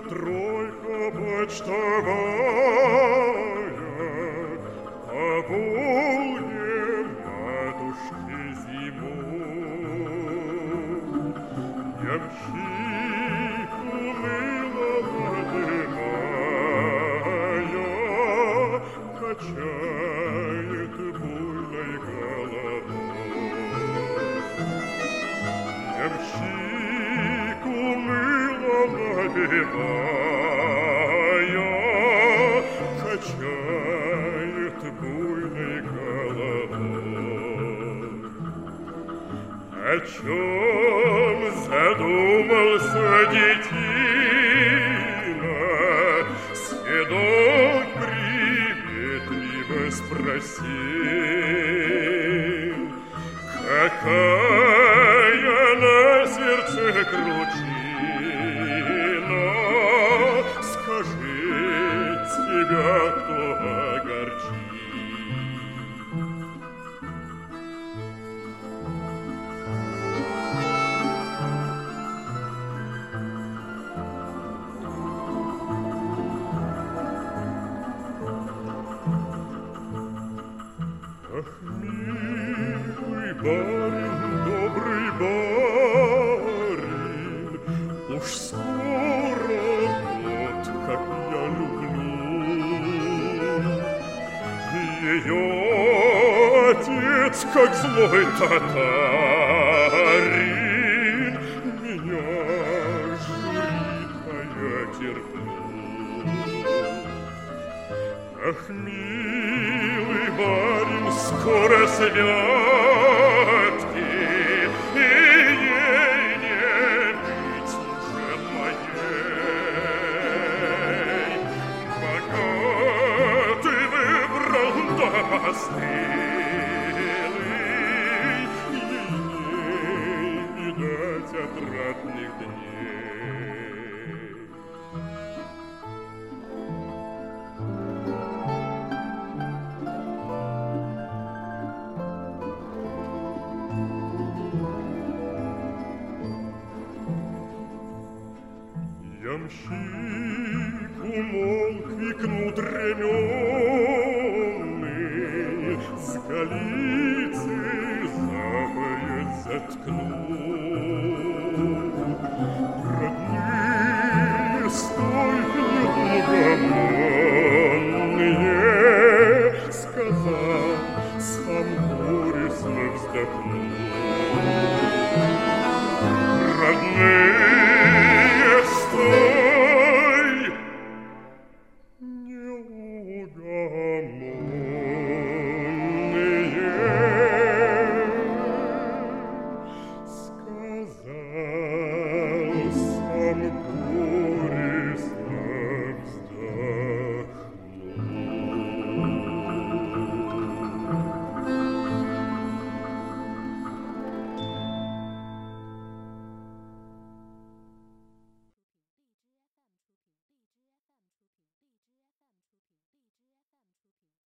Тройка почтовая Пополним матушке зиму. Ямщик напевая, Качает буйной головой. О чем задумался детина, Седок приветливо спросил, Какая на сердце кручина, тебя кто огорчит? Ах, милый барин, Ее отец, как злой татарин, Меня журит, а я терплю. Ах, милый барин, скоро святки, ямщик умолк викнут ременный, с голицы запоет заткнул. Родные, стойте благоманные, сказал, сам горестно вздохнул. Родные,